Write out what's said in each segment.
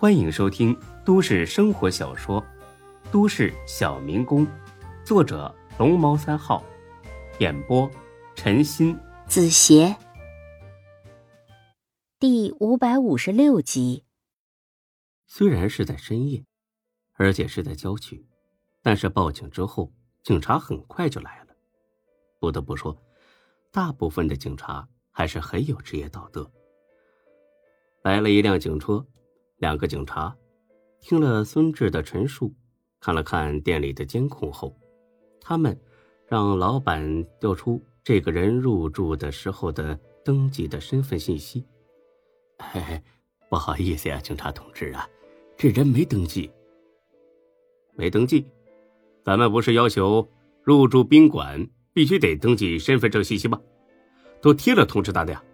欢迎收听都市生活小说《都市小民工》，作者龙猫三号，演播陈鑫、子邪，第五百五十六集。虽然是在深夜，而且是在郊区，但是报警之后，警察很快就来了。不得不说，大部分的警察还是很有职业道德。来了一辆警车，两个警察听了孙志的陈述，看了看店里的监控后，他们让老板调出这个人入住的时候的登记的身份信息。哎，不好意思呀，警察同志啊，这人没登记。没登记？咱们不是要求入住宾馆必须得登记身份证信息吗？都贴了通知单的呀，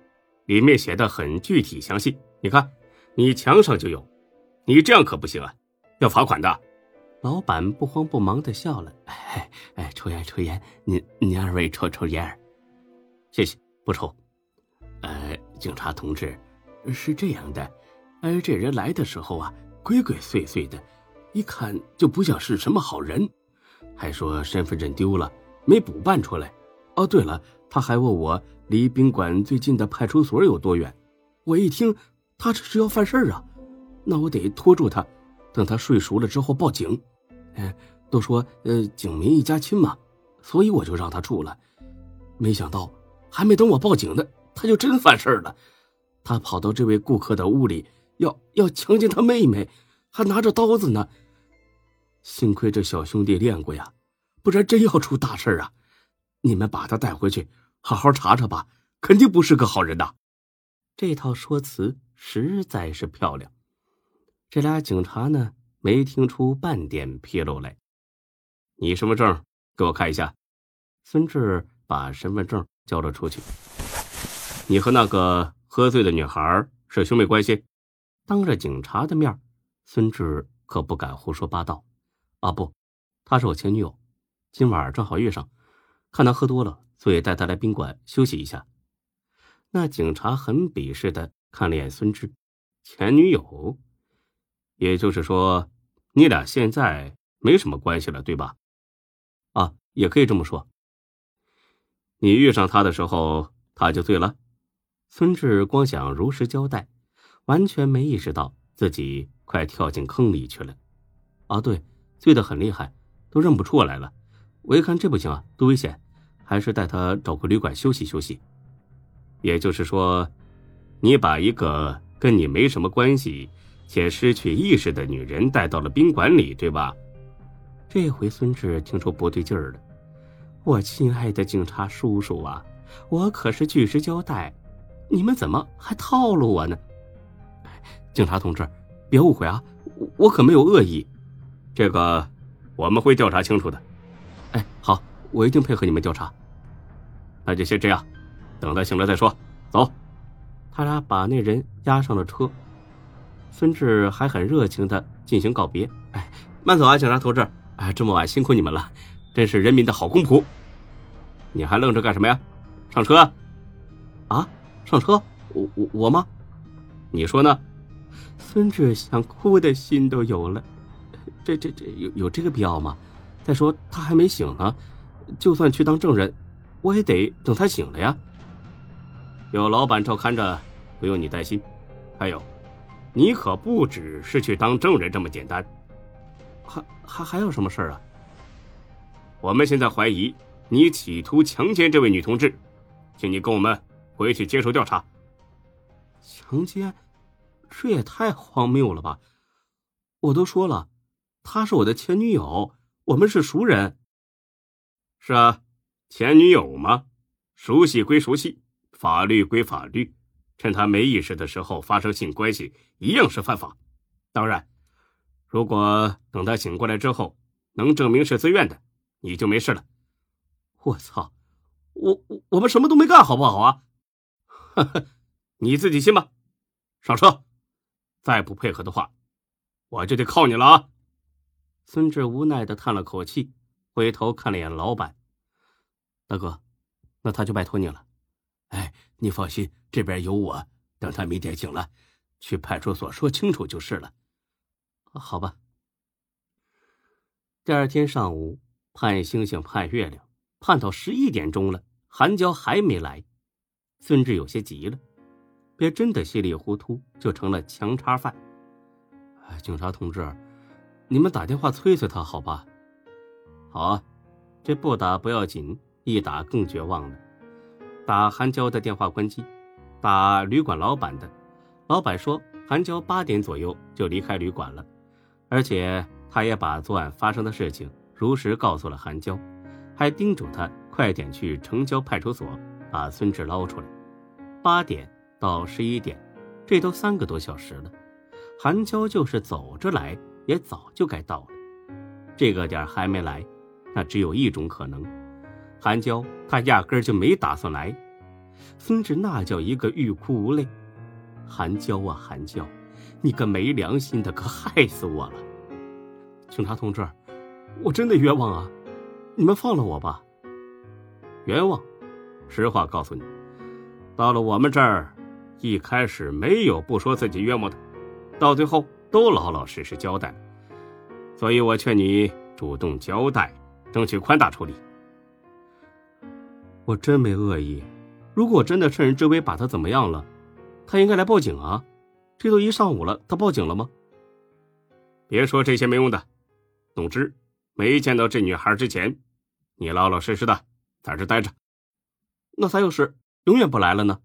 里面写的很具体详细。你看，你墙上就有，你这样可不行啊，要罚款的。老板不慌不忙的笑了，哎哎，抽烟抽烟，您您二位抽抽烟，谢谢，不抽。呃，警察同志，是这样的，呃，这人来的时候啊，鬼鬼祟祟的，一看就不像是什么好人，还说身份证丢了，没补办出来。哦，对了，他还问我离宾馆最近的派出所有多远，我一听。他这是要犯事儿啊，那我得拖住他，等他睡熟了之后报警。哎，都说呃警民一家亲嘛，所以我就让他住了。没想到还没等我报警呢，他就真犯事儿了。他跑到这位顾客的屋里，要要强奸他妹妹，还拿着刀子呢。幸亏这小兄弟练过呀，不然真要出大事啊！你们把他带回去，好好查查吧，肯定不是个好人呐。这套说辞。实在是漂亮，这俩警察呢没听出半点纰漏来。你身份证给我看一下。孙志把身份证交了出去。你和那个喝醉的女孩是兄妹关系？当着警察的面，孙志可不敢胡说八道。啊不，她是我前女友，今晚正好遇上，看她喝多了，所以带她来宾馆休息一下。那警察很鄙视的。看了眼孙志，前女友，也就是说，你俩现在没什么关系了，对吧？啊，也可以这么说。你遇上他的时候，他就醉了。孙志光想如实交代，完全没意识到自己快跳进坑里去了。啊，对，醉得很厉害，都认不出我来了。我一看这不行啊，多危险，还是带他找个旅馆休息休息。也就是说。你把一个跟你没什么关系且失去意识的女人带到了宾馆里，对吧？这回孙志听出不对劲儿了。我亲爱的警察叔叔啊，我可是据实交代，你们怎么还套路我呢？警察同志，别误会啊，我可没有恶意。这个我们会调查清楚的。哎，好，我一定配合你们调查。那就先这样，等他醒了再说。走。他俩把那人押上了车，孙志还很热情的进行告别。哎，慢走啊，警察同志！哎，这么晚辛苦你们了，真是人民的好公仆。你还愣着干什么呀？上车！啊，上车？我我我吗？你说呢？孙志想哭的心都有了。这这这有有这个必要吗？再说他还没醒呢，就算去当证人，我也得等他醒了呀。有老板照看着，不用你担心。还有，你可不只是去当证人这么简单，还还还有什么事儿啊？我们现在怀疑你企图强奸这位女同志，请你跟我们回去接受调查。强奸？这也太荒谬了吧！我都说了，她是我的前女友，我们是熟人。是啊，前女友嘛，熟悉归熟悉。法律归法律，趁他没意识的时候发生性关系一样是犯法。当然，如果等他醒过来之后能证明是自愿的，你就没事了。我操，我我我们什么都没干，好不好啊？你自己信吧。上车，再不配合的话，我就得靠你了啊！孙志无奈的叹了口气，回头看了眼老板，大哥，那他就拜托你了。哎，你放心，这边有我。等他明天醒了，去派出所说清楚就是了。好吧。第二天上午，盼星星盼月亮，盼到十一点钟了，韩娇还没来，孙志有些急了，别真的稀里糊涂就成了强插犯。警察同志，你们打电话催催他好吧？好啊，这不打不要紧，一打更绝望了。打韩娇的电话关机，打旅馆老板的，老板说韩娇八点左右就离开旅馆了，而且。他也把昨晚发生的事情如实告诉了韩娇，还叮嘱他快点去城郊派出所把孙志捞出来。八点到十一点，这都三个多小时了，韩娇就是走着来，也早就该到了。这个点还没来，那只有一种可能：韩娇她压根就没打算来。孙志那叫一个欲哭无泪。韩娇啊，韩娇，你个没良心的，可害死我了！警察同志，我真的冤枉啊！你们放了我吧。冤枉？实话告诉你，到了我们这儿，一开始没有不说自己冤枉的，到最后都老老实实交代。所以我劝你主动交代，争取宽大处理。我真没恶意，如果我真的趁人之危把他怎么样了，他应该来报警啊！这都一上午了，他报警了吗？别说这些没用的。总之，没见到这女孩之前，你老老实实的在这待着。那她要是永远不来了呢？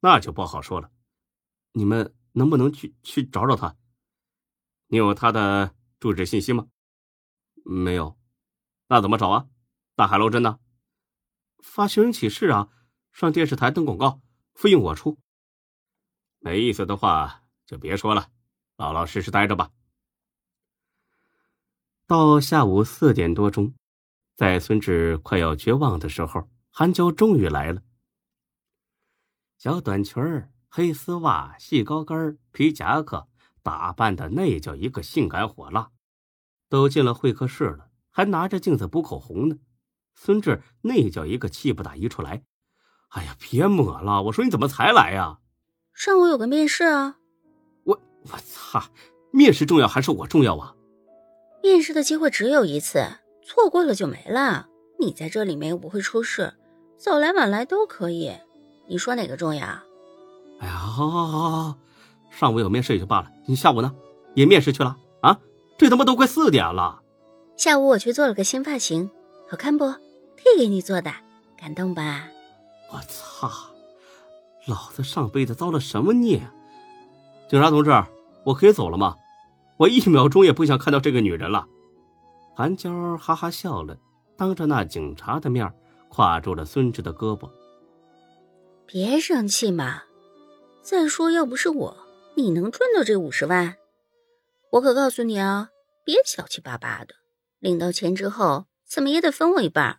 那就不好说了。你们能不能去去找找她？你有她的住址信息吗？没有。那怎么找啊？大海捞针呢？发寻人启事啊，上电视台登广告，费用我出。没意思的话就别说了，老老实实待着吧。到下午四点多钟，在孙志快要绝望的时候，韩娇终于来了。小短裙儿、黑丝袜、细高跟皮夹克，打扮的那叫一个性感火辣。都进了会客室了，还拿着镜子补口红呢。孙志那叫一个气不打一处来。哎呀，别抹了！我说你怎么才来呀？上午有个面试啊。我我操！面试重要还是我重要啊？面试的机会只有一次，错过了就没了。你在这里面又不会出事，早来晚来都可以。你说哪个重要？哎呀，好好好好好，上午有面试也就罢了，你下午呢？也面试去了啊？这他妈都快四点了。下午我去做了个新发型，好看不？特给你做的，感动吧？我操！老子上辈子遭了什么孽？警察同志，我可以走了吗？我一秒钟也不想看到这个女人了。韩娇哈哈笑了，当着那警察的面挎住了孙志的胳膊。别生气嘛！再说，要不是我，你能赚到这五十万？我可告诉你啊，别小气巴巴的，领到钱之后，怎么也得分我一半。